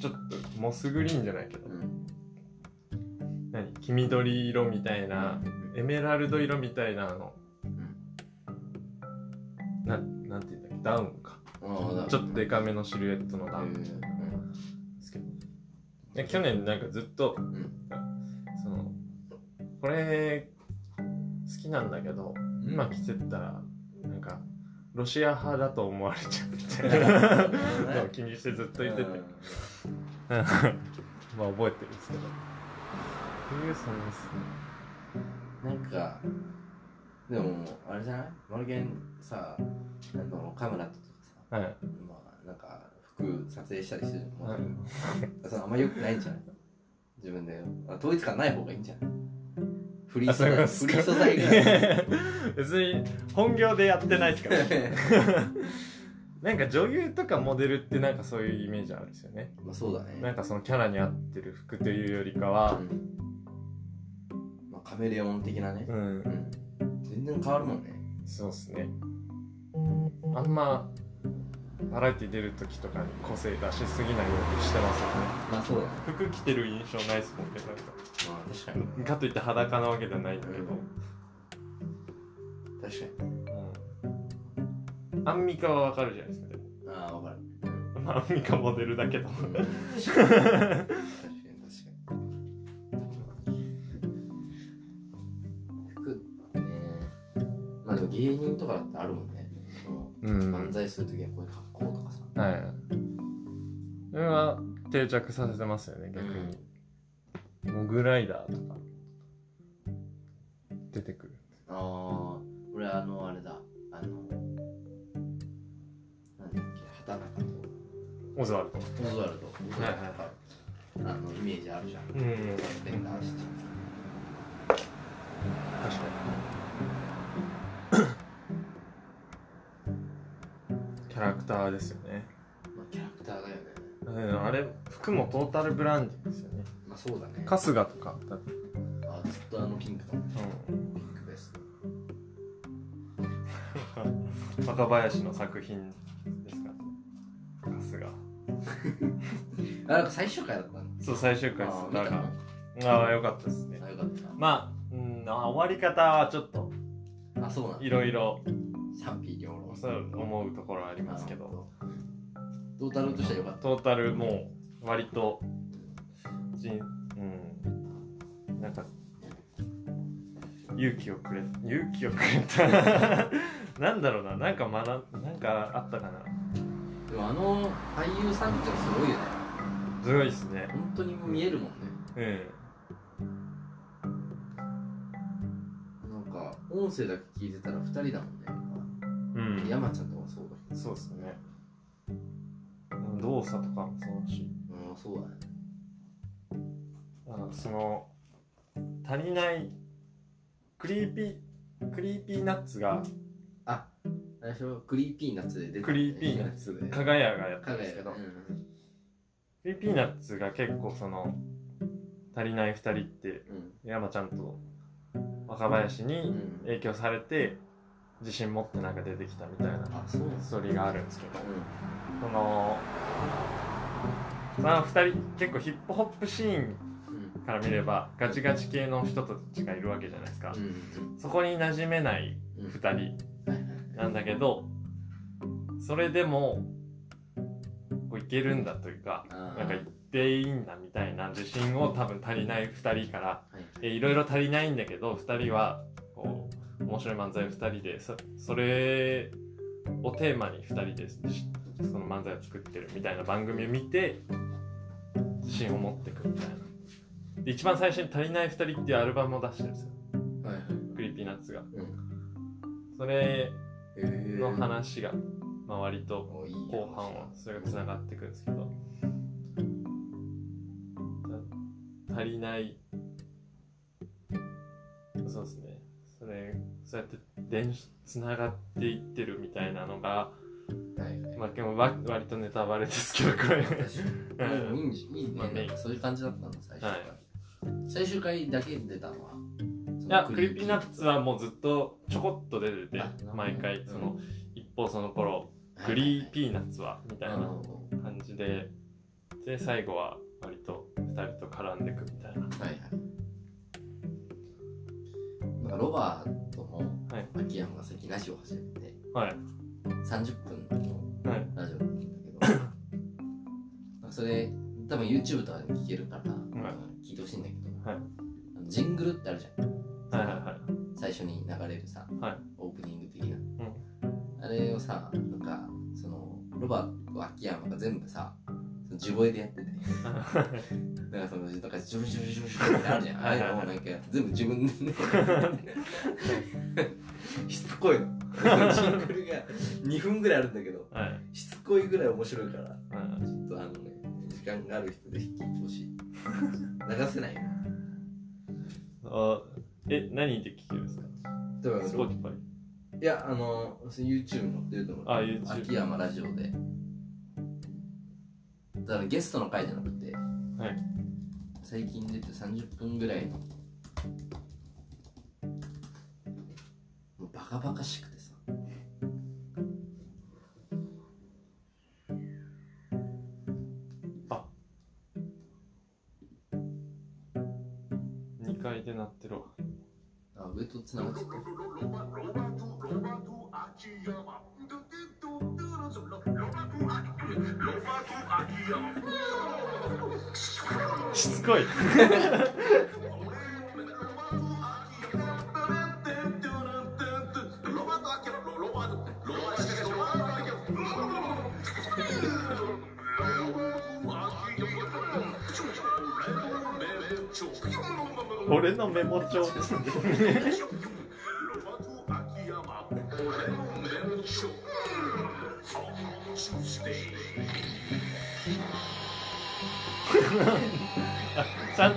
ちょっとモスグリーンじゃないけど、うん、何？黄緑色みたいな、エメラルド色みたいなあの、うん、ななんていうんだっけ？ダウンか。ちょっとデカめのシルエットのダウン。ですけど、去年なんかずっと、うん、そのこれ好きなんだけど、今着てったらなんかロシア派だと思われちゃって。[LAUGHS] のを気にしてずっと言ってて。[LAUGHS] まあ覚えてるんですけど冬寒いっすね。なんかでもあれじゃない？マルゲンさあのカメラとかさ、はい、まあなんか服撮影したりするの、はい、そのあんまよくないんじゃない？自分で。統一感ない方がいいんじゃない？フリー素材フリー素材が。[LAUGHS] 別に本業でやってないですから。[LAUGHS] なんか女優とかモデルってなんかそういうイメージあるんですよね。まあそうだね。なんかそのキャラに合ってる服というよりかは、うん、まあ、カメレオン的なね、うん、うん、全然変わるもんね。そうっすね。あんまバラエティ出る時とかに個性出しすぎないようにしてますよね。まあそうだね。服着てる印象ないっすもんねなんか。まあ確かに。かといって裸なわけではないんだけど、確かに。うん。アンミカはわかるじゃないですかああわかる。まあアンミカモデルだけど、確かに [LAUGHS] 芸人とかだってあるもんね。うん。漫才する時はこういう格好とかさ。はい。それは定着させてますよね逆に、うん。モグライダーとか出てくる。ああ俺あのあれだ。あのなんだっけ畑中と。オズワルド。オズワルド。はいはい。はい。あのイメージあるじゃん。うん。ベンダーして。確かにャラクターですよね、まあ、キャラクターだよね。あれ服もトータルブランディングですよね。まあそうだね。春日とかあずっとあのピンクの、うん、ピンクベス。ト [LAUGHS] 若林の作品ですか春日。[LAUGHS] あなんか最終回だったんそう最終回です。だから。ああよかったですね。あよかった。まあうんあ終わり方はちょっとあそうなんいろいろ賛そう思うところありますけど。トータルとしてはよかった。トータルもう割と人うん。なんか勇気をくれ勇気をくれた。[LAUGHS] なんだろうな。なんか学なんかあったかな。でもあの俳優さんってすごいよね。すごいですね。本当に見えるもんね。ええなんか音声だけ聞いてたら2人だもんね。うん山ちゃんとかもそうだけどそうですね。動作とかもそうだし。うんそうだね。その足りない Creepy Creepy Nuts があ最初 Creepy Nuts で出た、 Creepy Nuts で加賀屋がやったんですけど、うん、クリーピーナッツが結構その足りない2人って、うん、山ちゃんと若林に影響されて、自信持ってなんか出てきたみたいなストーリーがあるんですけど、うん、そのまあ2人結構ヒップホップシーンから見ればガチガチ系の人たちがいるわけじゃないですか、うん、そこに馴染めない2人なんだけどそれでもこういけるんだというかなんか言っていいんだみたいな自信を多分足りない2人からいろいろ足りないんだけど2人は面白い漫才を2人でそそれをテーマに2人でその漫才を作ってるみたいな番組を見て自信を持っていくみたいな。で一番最初に「足りない2人」っていうアルバムを出してるんですよ、はいはい、 Creepy Nuts が、うん、それの話が、まあ、割と後半はそれがつながってくるんですけど。足りない。そうですねそれそうやって電つながっていってるみたいなのが、はいはい、まあでも割とネタバレですけどこれ。うん、いいいいね、まあ、ねそういう感じだったの最初、はい、最終回だけ出たのはいや Creepy Nuts はもうずっとちょこっと出てて毎回その、一方その頃 Creepy Nuts はみたいな感じでで最後は割と2人と絡んでいくみたいな。はいはいロバートも秋山が先ラジオ始めて、はい、30分のラジオだったんだけど、[LAUGHS] はい、それ多分 YouTube とかで聞けるから、はい、聞いてほしいんだけど、はい、ジングルってあるじゃん、はいはいはい、最初に流れるさ、はい、オープニング的な、うん、あれをさなんかそのロバート秋山が全部さ地声でやってて。だからそのなんかジュルジュルジュルジュルってあるじゃん。ああいうのもなんか全部自分で。ねしつこいの。[LAUGHS] ジングルが2分ぐらいあるんだけど、はい、しつこいぐらい面白いから、はい、ちょっとあのね時間がある人で聞いてほしい。流せないあえ何で聞けるんですか？例えば Spotify いやあの YouTube 載ってると思う。あ YouTube 秋山ラジオでだからゲストの回じゃなくて、はい、最近出て30分ぐらいのもうバカバカしくてさ。あ。2階で鳴ってるわ。あ上とつながってたい。俺のメモ帳ですね。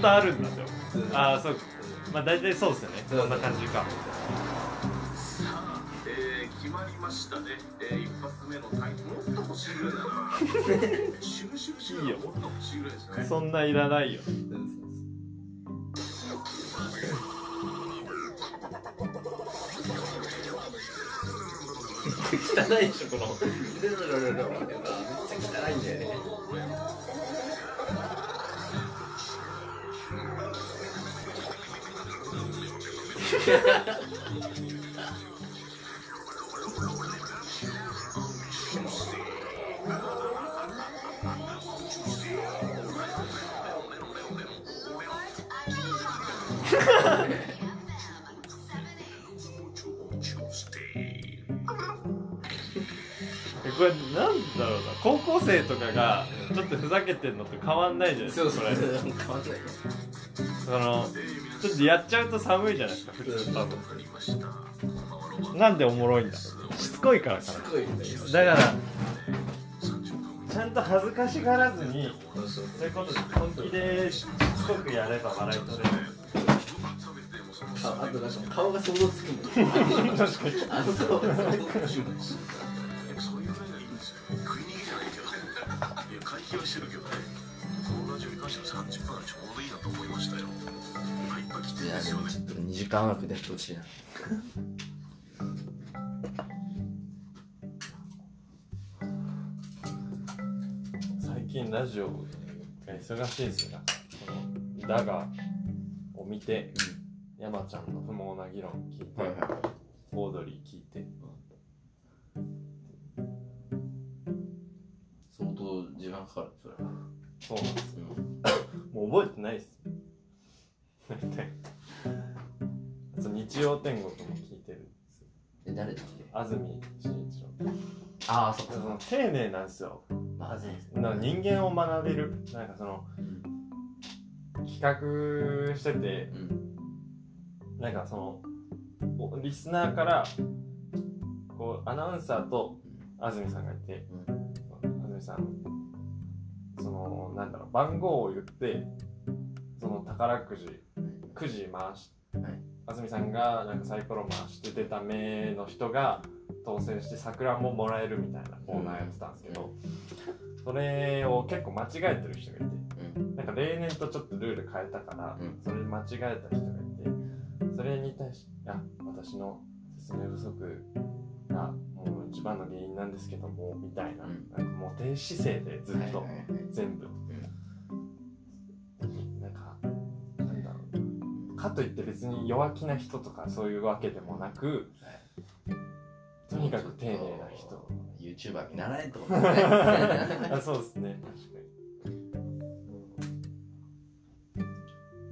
とあるんだよああそう。まあ大体そうですよね。そんな感じか。えー、決まりましたね、えー、一発目のタイもっと欲しいぐらいだな。シュルシュルシュルいいよもっと欲しいぐらいですねそんないらないよ汚いでしょこのめっちゃ汚いんだよねこれなんだろうな。高校生とかがちょっとふざけてんのと変わんないじゃないですかこれ。変わんないそのちょっとやっちゃうと寒いじゃないですか普通多分。なんでおもろいんだ？しつこいからかな。だからちゃんと恥ずかしがらずにそういうことで本気でしつこくやれば笑い取れる。あとなんか顔が想像つくんだよ確かに。[LAUGHS] あの顔が想像つくんだよいや回避はしてるけどね。このラジオに関しては30分はちょうどいいなと思い。ましたよいっぱい来てるんですよねちょっと2時間枠でやってほしいな。最近ラジオが忙しいですよこのだがを見て、うん、山ちゃんの不毛な議論聞いて、はいはい、オードリー聞いて、間かかるそれは。そうなんですよ、[LAUGHS] もう覚えてないっす大体。日曜天国も聞いてるんですよ。え誰だっけ安住紳一郎。ああそっかその丁寧なんですよまあねなんか人間を学べるなんかその企画しててうんなんかそのおリスナーからこうアナウンサーと安住さんがいて安住さんそのなんだろう番号を言ってその宝くじくじ回し、はい。安住さんがなんかサイコロ回して出た目の人が当選して桜ももらえるみたいなコーナーやってたんですけど、それを結構間違えてる人がいてうん。なんか例年とちょっとルール変えたから、うん。それ間違えた人がいてそれに対して「いや私の説明不足がもう一番の原因なんですけども」みたいな,、うん。なんかもう低姿勢でずっとはいはいはいかといって別に弱気な人とかそういうわけでもなく、とにかく丁寧な人。YouTuber 見習えってことね。あ [LAUGHS] そうですね。確か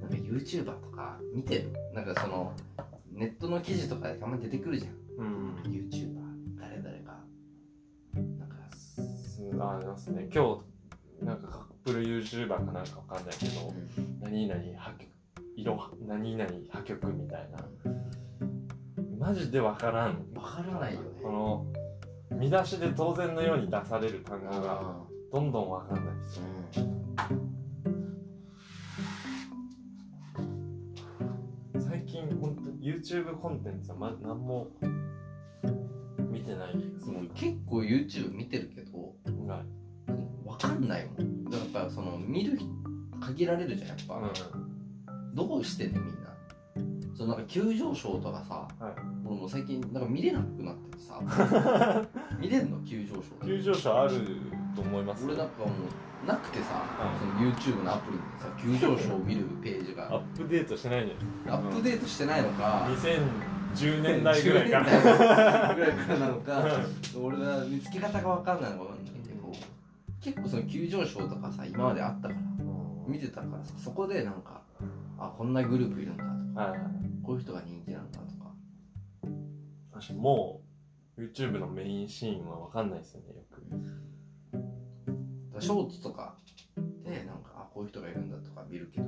なんか YouTuber とか見てる？なんかそのネットの記事とかでたまに出てくるじゃん。にうん。YouTuber 誰々が。なんかすありますね。今日なんかカップル YouTuber かなんかわかんないけど、うん。何々破局色何々破局みたいな。マジでわからん。わからないよね。この見出しで当然のように出される単語があどんどんわかんないですーよ。うん最近本当 YouTube コンテンツはま何も見てないです結構 YouTube 見てるけどはい。わかんないもん。だからやっぱその見る人限られるじゃんやっぱ、どうしてんねみんな？そのなんか急上昇とかさはい。俺もう最近なんか見れなくなっててさ。[LAUGHS] 見れんの？急上昇。急上昇あると思います。俺なんかもうなくてさ、はい。その YouTube のアプリにさ急上昇を見るページが。アップデートしてないんじゃアップデートしてないのかない2010年代ぐらいか10年ら代ぐらいからなのか俺は見つけ方が分かんないのか分かんないけど結構その急上昇とかさ今まであったから見てたからさそこでなんかあこんなグループいるんだとか。はいはいこういう人が人気なんだとか。確かにもう YouTube のメインシーンは分かんないですよねよく。ショーツとかでなんかあこういう人がいるんだとか見るけど。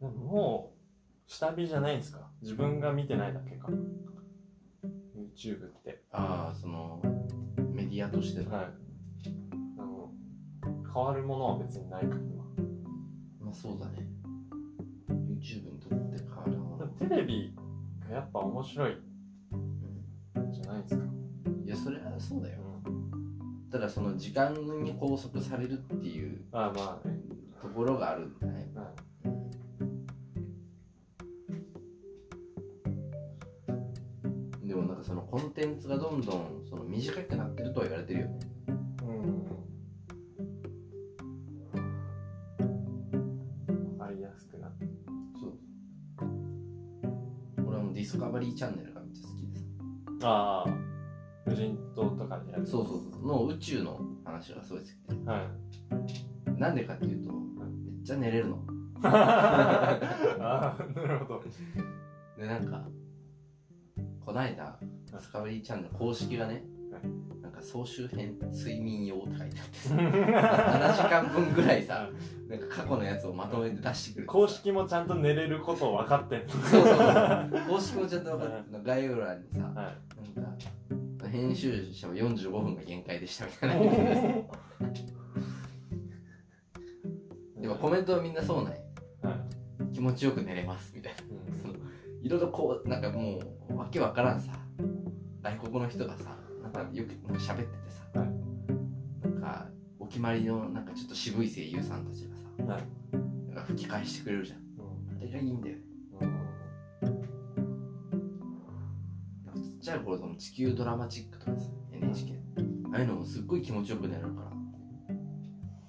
でももう下火じゃないんですか？自分が見てないだけか。YouTube って。ああそのメディアとして。のはい変わるものは別にないから今まあそうだね。YouTube にとって変わるもの。テレビがやっぱ面白いんじゃないですか、いやそれはそうだよ。ただその時間に拘束されるっていうああまあね、ところがあるんだね。はでもなんかそのコンテンツがどんどんその短くなってるとは言われてるよねとかでやるそうそうそう。の宇宙の話がすごい好きで。はいなんでかっていうとめっちゃ寝れるの。ああなるほど。でなんかこないだディスカバリーチャンネル公式がねはいなんか総集編睡眠用って書いてあってさ7時間分ぐらいさなんか過去のやつをまとめて出してくる公式もちゃんと寝れることを分かってんの。そうそうそう。公式もちゃんと分かってる概要欄にさはい。なんか編集者は45分が限界でしたみたいな。でもコメントはみんなそうなんや。はい。気持ちよく寝れますみたいな。うん。そのいろいろこうなんかもうわけわからんさ。外国の人がさなんかよくなんか喋っててさ、はい。なんかお決まりのなんかちょっと渋い声優さんたちがさはい。なんか吹き返してくれるじゃん。あれがいいんだよねなんかちっちゃい頃その地球ドラマチックとかさ NHK ああいうのもすっごい気持ちよく寝るから。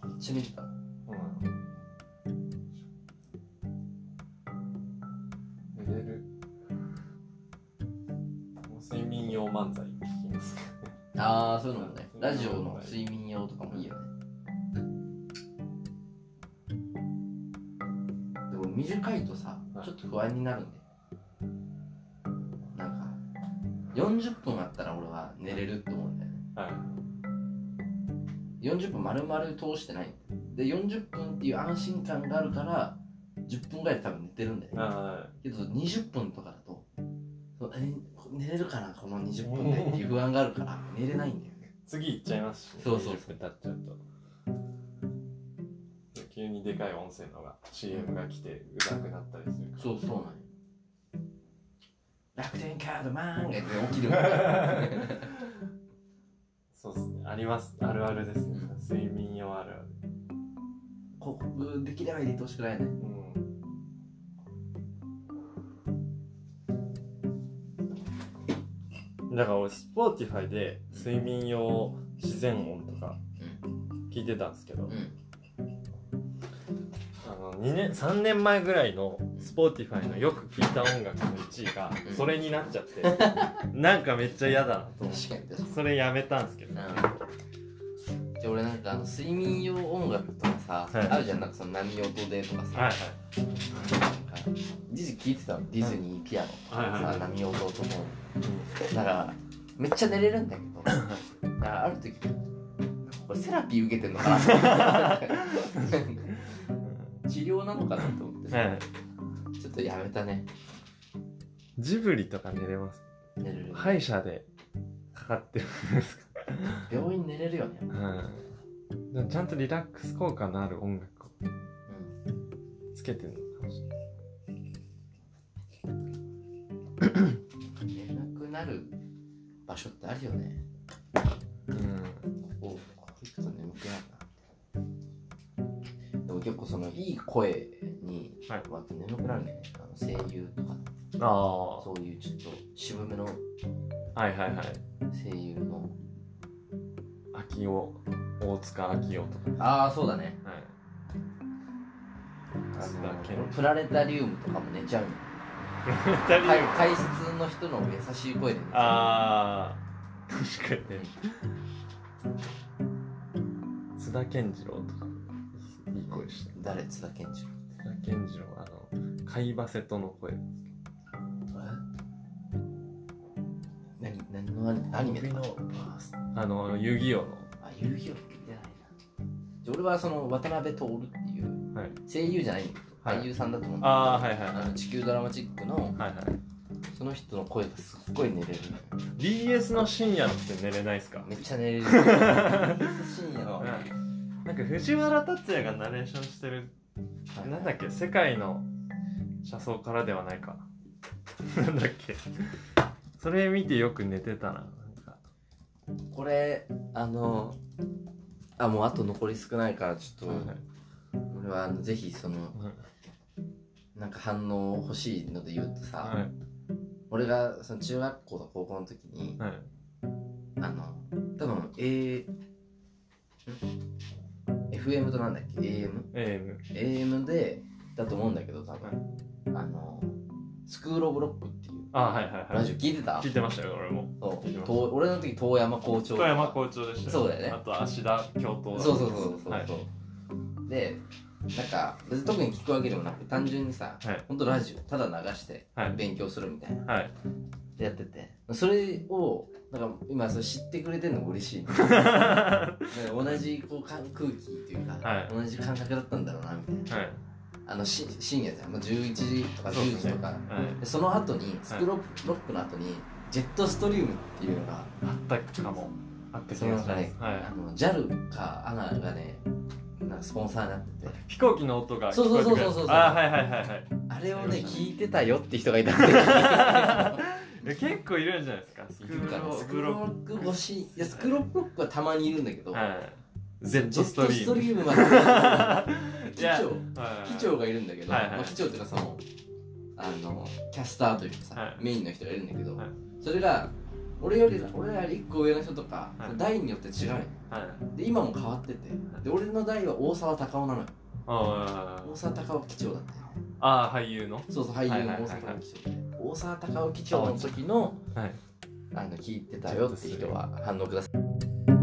めっちゃ見てた分丸々通してない。で40分っていう安心感があるから10分ぐらいで多分寝てるんだよね、はい、けど20分とかだとえ寝れるかなこの20分でっていう不安があるから寝れないんだよね。次行っちゃいますし、ね、そうそうそう。経っちゃうと。急にでかい音声のが CM が来てうざくなったりするそうそうなん楽天カードマンが起きる [LAUGHS] そうっすね。あります。あるあるですね、睡眠用あるある。広告できれば入れてほしくないね。うん。だから俺 Spotify で睡眠用自然音とか聞いてたんですけど、うん。2年3年前ぐらいの Spotify のよく聴いた音楽の1位がそれになっちゃって。[LAUGHS] なんかめっちゃ嫌だなと思って。それやめたんですけど、うん、で俺なんかあの睡眠用音楽とかさ、はい、あるじゃんなんかその波音でとかさ、はいはい、一時聴いてたの？ディズニーピアノ。とかさ、はい、波音とも、うん、だからめっちゃ寝れるんだけど。だからある時これセラピー受けてんのかな [LAUGHS] 治療なのかなと思ってはい、ちょっとやめたね。ジブリとか寝れます？寝れる歯医者でかかってるんです。か病院寝れるよね。うん、ちゃんとリラックス効果のある音楽をつけてるのかもしれない。[COUGHS] 寝なくなる場所ってあるよね。うん。ここ行くと眠くなるな結構そのいい声に、はい、まあ、眠くなるね。あの声優とか。あそういうちょっと渋めのはいはいはい。声優の秋夫大塚秋夫とか。ああそうだね。はい。あのプラネタリウムとかも寝ちゃうプラネタリウム。解説の人の優しい声で寝ちゃう。ああ確かにね。津田健次郎とかいい声して誰？津田健次郎。津田健次郎あの貝バセトの声。何何のアニメ？のあの遊戯王の。あ遊戯王見てないな。俺はその渡辺徹っていう、はい、声優じゃない俳優さんだと思うんだけど、あ、はいはいはい、あの地球ドラマチックの、はいはい、その人の声がすっごい寝れる。BS の深夜って寝れないですか？めっちゃ寝れる。BS 深夜の、[LAUGHS] なんか藤原竜也がナレーションしてる、はい、なんだっけ？世界の車窓からではないか。[LAUGHS] なんだっけ？それ見てよく寝てたな。なんか。これあのあもうあと残り少ないからちょっと、はい、俺はぜひその、はい、なんか反応欲しいので言うとさ、はい、俺がその中学校と高校の時に、あの多分 A FM となんだっけ？AM?AM AM でだと思うんだけど多分、あのスクール・オブ・ロックっていう。あはいはいはい。ラジオ聞いてた？聞いてましたよ俺も。そう。俺の時遠山校長。遠山校長でしたそうだよね。あと芦田教頭そうそうそうそうそう、はい、でなんか別に特に聞くわけでもなく単純にさ、はい、ほんとラジオただ流して勉強するみたいな、はい、でやってて。それをなんか今それ知ってくれてるのが嬉しい。[LAUGHS] 同じこう空気っていうか、はい、同じ感覚だったんだろうなみたいな、はい、あのし深夜じゃん、まあ、11時とか10時とか。そ,、ねはい、その後にスクロックの後にジェットストリームっていうのがあったかも。あった気がします、ねはい、あの JAL か ANA がねなスポンサーになってて。飛行機の音がそうそうそうそうそう。あはいはいはいはい。あれをね聞いてたよって人がいたんで [LAUGHS] 結構いるんじゃないですか？スクロック越しい。やスクロックはたまにいるんだけど、はい、ジェットストリーム。ストリームまで [LAUGHS] 機長。機長がいるんだけど、はいはい、まあ、機長っていうかそのあのキャスターというかさ、はい、メインの人がいるんだけど、はい、それが俺より俺らより1個上の人とか、はい、代によって違う。よ、はい、で今も変わってて。で俺の代は大沢たかおなのよ。大沢たかお機長だったよ。ああ俳優の？そうそう俳優の大沢たかお機長で大沢たかお機長の時の、はい、あの聞いてたよって人は反応ください